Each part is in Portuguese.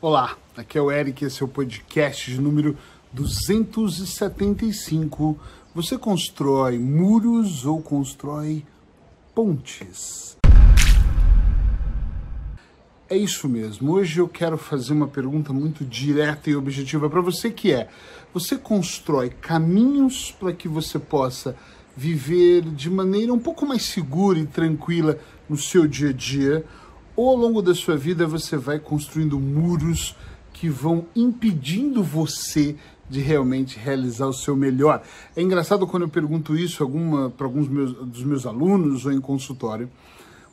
Olá, aqui é o Eric, esse é o podcast de número 275. Você constrói muros ou constrói pontes? É isso mesmo. Hoje eu quero fazer uma pergunta muito direta e objetiva para você que é: você constrói caminhos para que você possa viver de maneira um pouco mais segura e tranquila no seu dia a dia, ou ao longo da sua vida você vai construindo muros que vão impedindo você de realmente realizar o seu melhor. É engraçado quando eu pergunto isso para alguns meus, dos meus alunos ou em consultório,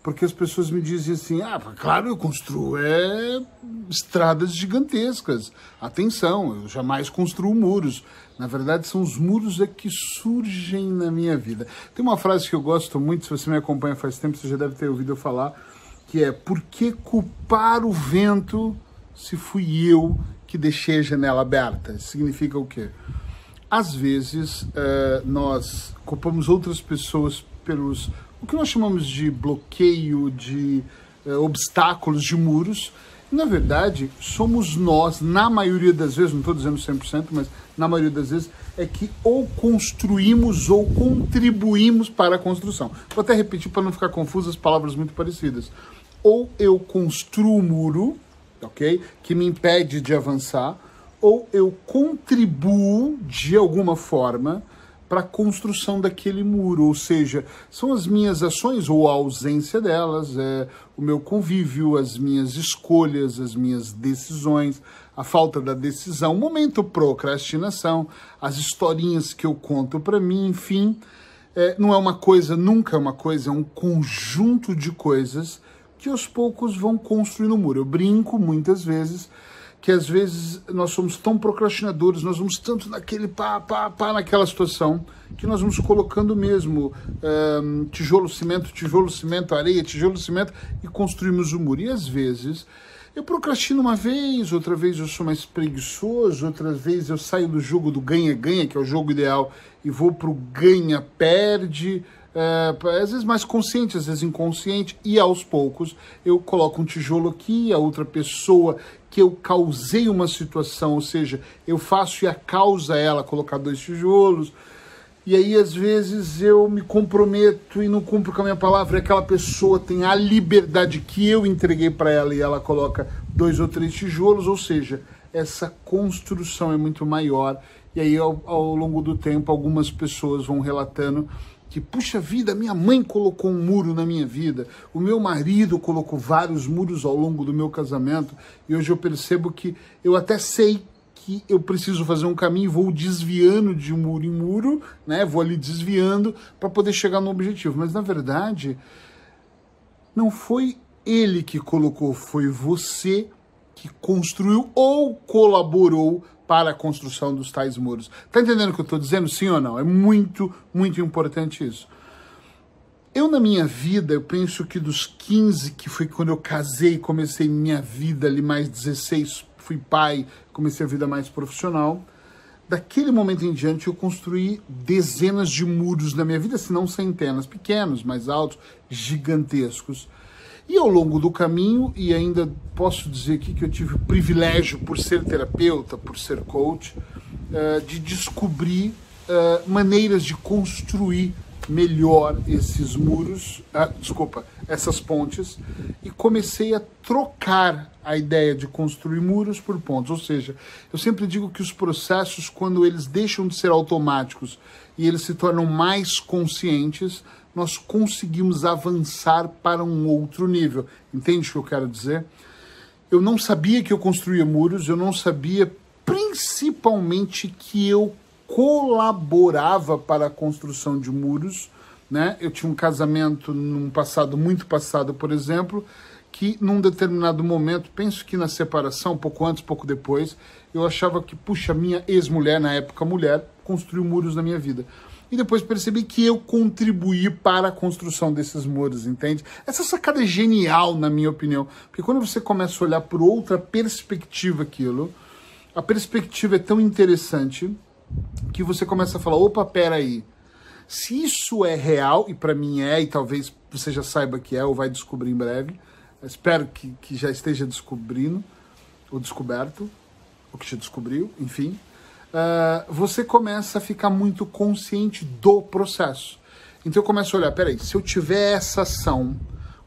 porque as pessoas me dizem assim: ah, claro, eu construo é, estradas gigantescas. Atenção, eu jamais construo muros. Na verdade, são os muros é que surgem na minha vida. Tem uma frase que eu gosto muito, se você me acompanha faz tempo, você já deve ter ouvido eu falar, que é: por que culpar o vento se fui eu que deixei a janela aberta? Significa o quê? Às vezes, uh, nós culpamos outras pessoas pelos o que nós chamamos de bloqueio, de eh, obstáculos, de muros. Na verdade, somos nós, na maioria das vezes, não estou dizendo 100%, mas na maioria das vezes, é que ou construímos ou contribuímos para a construção. Vou até repetir para não ficar confuso as palavras muito parecidas. Ou eu construo o muro, ok? Que me impede de avançar, ou eu contribuo de alguma forma para a construção daquele muro, ou seja, são as minhas ações ou a ausência delas, é o meu convívio, as minhas escolhas, as minhas decisões, a falta da decisão, o momento procrastinação, as historinhas que eu conto para mim, enfim, é, não é uma coisa, nunca é uma coisa, é um conjunto de coisas que aos poucos vão construindo o muro. Eu brinco muitas vezes que às vezes nós somos tão procrastinadores, nós vamos tanto naquele pá, pá, pá, naquela situação, que nós vamos colocando mesmo um, tijolo, cimento, tijolo, cimento, areia, tijolo, cimento e construímos o muro. E às vezes eu procrastino uma vez, outra vez eu sou mais preguiçoso, outra vez eu saio do jogo do ganha-ganha, que é o jogo ideal, e vou para o ganha-perde. É, às vezes mais consciente, às vezes inconsciente, e aos poucos eu coloco um tijolo aqui, a outra pessoa que eu causei uma situação, ou seja, eu faço e a causa ela colocar dois tijolos. E aí, às vezes, eu me comprometo e não cumpro com a minha palavra, e aquela pessoa tem a liberdade que eu entreguei para ela e ela coloca dois ou três tijolos, ou seja, essa construção é muito maior. E aí, ao, ao longo do tempo, algumas pessoas vão relatando que, puxa vida, minha mãe colocou um muro na minha vida, o meu marido colocou vários muros ao longo do meu casamento, e hoje eu percebo que eu até sei que eu preciso fazer um caminho, vou desviando de muro em muro, né? Vou ali desviando para poder chegar no objetivo. Mas na verdade, não foi ele que colocou, foi você que construiu ou colaborou para a construção dos tais muros. Tá entendendo o que eu estou dizendo? Sim ou não? É muito, muito importante isso. Eu, na minha vida, eu penso que dos 15, que foi quando eu casei, comecei minha vida ali, mais 16, fui pai, comecei a vida mais profissional. Daquele momento em diante, eu construí dezenas de muros na minha vida, se não centenas, pequenos, mais altos, gigantescos. E ao longo do caminho, e ainda posso dizer aqui que eu tive o privilégio, por ser terapeuta, por ser coach, uh, de descobrir uh, maneiras de construir melhor esses muros, uh, desculpa, essas pontes, e comecei a trocar a ideia de construir muros por pontos. Ou seja, eu sempre digo que os processos, quando eles deixam de ser automáticos e eles se tornam mais conscientes, nós conseguimos avançar para um outro nível. Entende o que eu quero dizer? Eu não sabia que eu construía muros, eu não sabia principalmente que eu colaborava para a construção de muros. Né? Eu tinha um casamento num passado muito passado, por exemplo, que num determinado momento, penso que na separação, pouco antes, pouco depois, eu achava que, puxa, minha ex-mulher, na época mulher, construiu muros na minha vida. E depois percebi que eu contribuí para a construção desses muros, entende? Essa sacada é genial, na minha opinião, porque quando você começa a olhar por outra perspectiva aquilo, a perspectiva é tão interessante que você começa a falar, opa, peraí, se isso é real, e para mim é, e talvez você já saiba que é, ou vai descobrir em breve, espero que, que já esteja descobrindo, ou descoberto, ou que te descobriu, enfim, uh, você começa a ficar muito consciente do processo. Então eu começo a olhar, peraí, se eu tiver essa ação,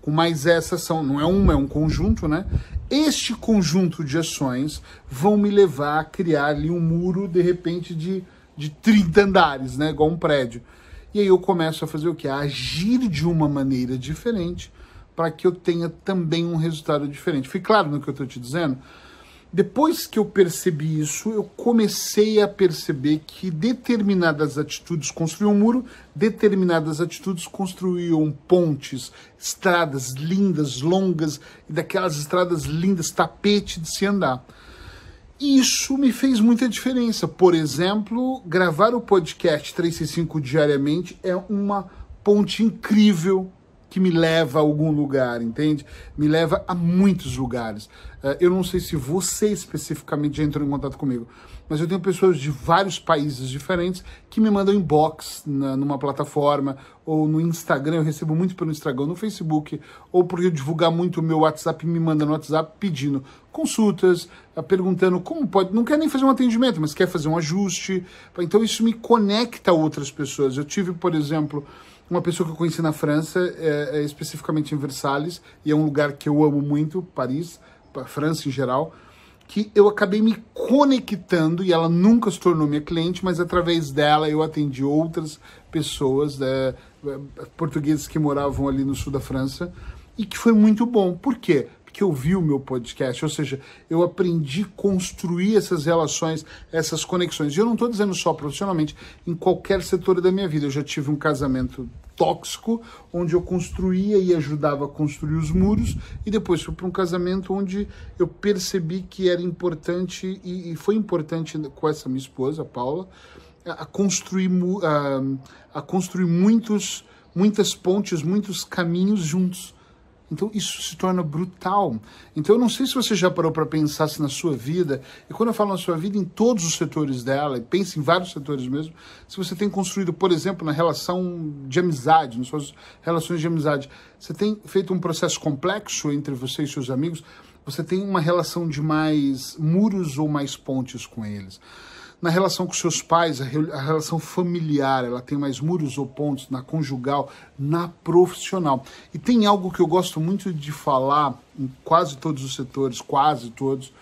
com mais essa ação, não é uma, é um conjunto, né? Este conjunto de ações vão me levar a criar ali um muro, de repente, de, de 30 andares, né? Igual um prédio. E aí eu começo a fazer o que? A agir de uma maneira diferente para que eu tenha também um resultado diferente. Foi claro no que eu estou te dizendo? Depois que eu percebi isso, eu comecei a perceber que determinadas atitudes construíam um muro, determinadas atitudes construíam pontes, estradas lindas, longas, e daquelas estradas lindas, tapete de se andar. Isso me fez muita diferença. Por exemplo, gravar o podcast 365 diariamente é uma ponte incrível que me leva a algum lugar, entende? Me leva a muitos lugares. Uh, eu não sei se você especificamente entrou em contato comigo, mas eu tenho pessoas de vários países diferentes que me mandam inbox na, numa plataforma ou no Instagram, eu recebo muito pelo Instagram, no Facebook, ou porque eu divulgar muito o meu WhatsApp, me manda no WhatsApp pedindo consultas, eh, perguntando como pode, não quer nem fazer um atendimento, mas quer fazer um ajuste. Então isso me conecta a outras pessoas. Eu tive, por exemplo, uma pessoa que eu conheci na França, é, é, especificamente em Versalhes, e é um lugar que eu amo muito, Paris, França em geral, que eu acabei me conectando e ela nunca se tornou minha cliente, mas através dela eu atendi outras pessoas, é, portugueses que moravam ali no sul da França, e que foi muito bom. Por quê? Porque eu vi o meu podcast, ou seja, eu aprendi a construir essas relações, essas conexões. E eu não estou dizendo só profissionalmente, em qualquer setor da minha vida. Eu já tive um casamento tóxico, onde eu construía e ajudava a construir os muros, e depois fui para um casamento onde eu percebi que era importante, e, e foi importante com essa minha esposa, a Paula, a construir, a, a construir muitos, muitas pontes, muitos caminhos juntos. Então isso se torna brutal. Então eu não sei se você já parou para pensar se na sua vida, e quando eu falo na sua vida, em todos os setores dela, e pense em vários setores mesmo, se você tem construído, por exemplo, na relação de amizade, nas suas relações de amizade, você tem feito um processo complexo entre você e seus amigos, você tem uma relação de mais muros ou mais pontes com eles na relação com seus pais, a, relação familiar, ela tem mais muros ou pontos na conjugal, na profissional. E tem algo que eu gosto muito de falar em quase todos os setores, quase todos,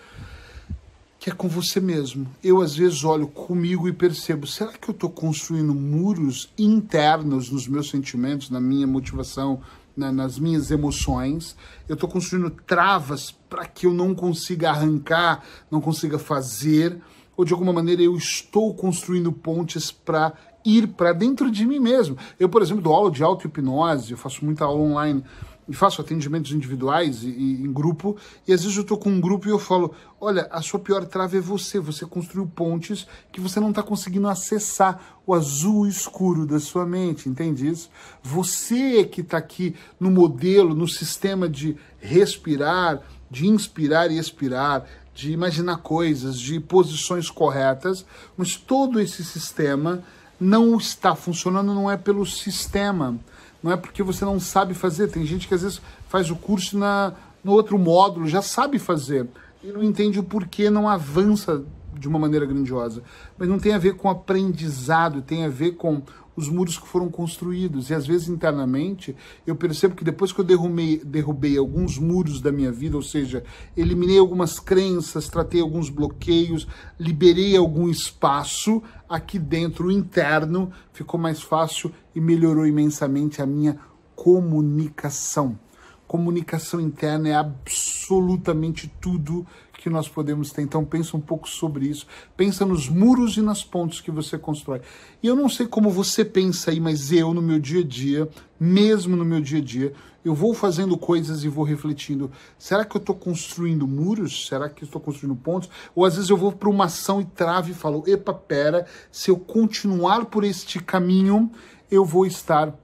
que é com você mesmo. Eu às vezes olho comigo e percebo, será que eu estou construindo muros internos nos meus sentimentos, na minha motivação, na, nas minhas emoções? Eu estou construindo travas para que eu não consiga arrancar, não consiga fazer ou de alguma maneira eu estou construindo pontes para ir para dentro de mim mesmo. Eu, por exemplo, dou aula de auto-hipnose, eu faço muita aula online e faço atendimentos individuais e, e em grupo, e às vezes eu estou com um grupo e eu falo: olha, a sua pior trave é você, você construiu pontes que você não está conseguindo acessar o azul escuro da sua mente, entende isso? Você que está aqui no modelo, no sistema de respirar, de inspirar e expirar, de imaginar coisas, de posições corretas, mas todo esse sistema não está funcionando, não é pelo sistema, não é porque você não sabe fazer. Tem gente que às vezes faz o curso na, no outro módulo, já sabe fazer, e não entende o porquê não avança de uma maneira grandiosa. Mas não tem a ver com aprendizado, tem a ver com os muros que foram construídos. E às vezes internamente eu percebo que depois que eu derrubei, derrubei alguns muros da minha vida, ou seja, eliminei algumas crenças, tratei alguns bloqueios, liberei algum espaço, aqui dentro, interno, ficou mais fácil e melhorou imensamente a minha comunicação. Comunicação interna é absolutamente tudo que nós podemos ter. Então pensa um pouco sobre isso. Pensa nos muros e nas pontes que você constrói. E eu não sei como você pensa aí, mas eu no meu dia a dia, mesmo no meu dia a dia, eu vou fazendo coisas e vou refletindo. Será que eu estou construindo muros? Será que estou construindo pontos? Ou às vezes eu vou para uma ação e trave e falo: epa, pera, se eu continuar por este caminho, eu vou estar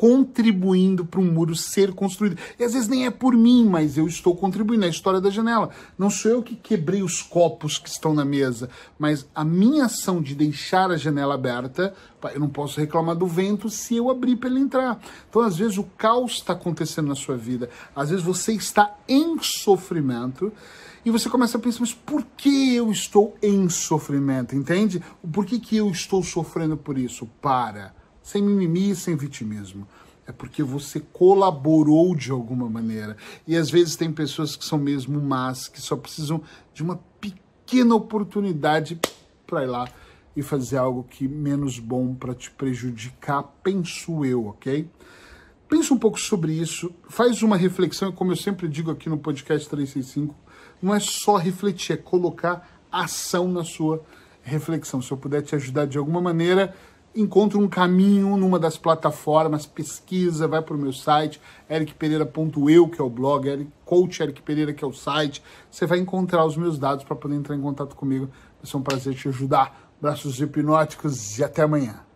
contribuindo para um muro ser construído. E às vezes nem é por mim, mas eu estou contribuindo. É a história da janela. Não sou eu que quebrei os copos que estão na mesa, mas a minha ação de deixar a janela aberta, eu não posso reclamar do vento se eu abrir para ele entrar. Então, às vezes, o caos está acontecendo na sua vida. Às vezes você está em sofrimento e você começa a pensar, mas por que eu estou em sofrimento? Entende? Por que, que eu estou sofrendo por isso? Para. Sem mimimi, sem vitimismo. É porque você colaborou de alguma maneira. E às vezes tem pessoas que são mesmo más, que só precisam de uma pequena oportunidade para ir lá e fazer algo que menos bom para te prejudicar, penso eu, ok? Pensa um pouco sobre isso, faz uma reflexão, como eu sempre digo aqui no podcast 365, não é só refletir, é colocar ação na sua reflexão. Se eu puder te ajudar de alguma maneira, encontre um caminho numa das plataformas, pesquisa, vai para o meu site, ericpereira.eu, que é o blog, coach Eric Pereira, que é o site. Você vai encontrar os meus dados para poder entrar em contato comigo. Vai ser um prazer te ajudar. Braços hipnóticos e até amanhã.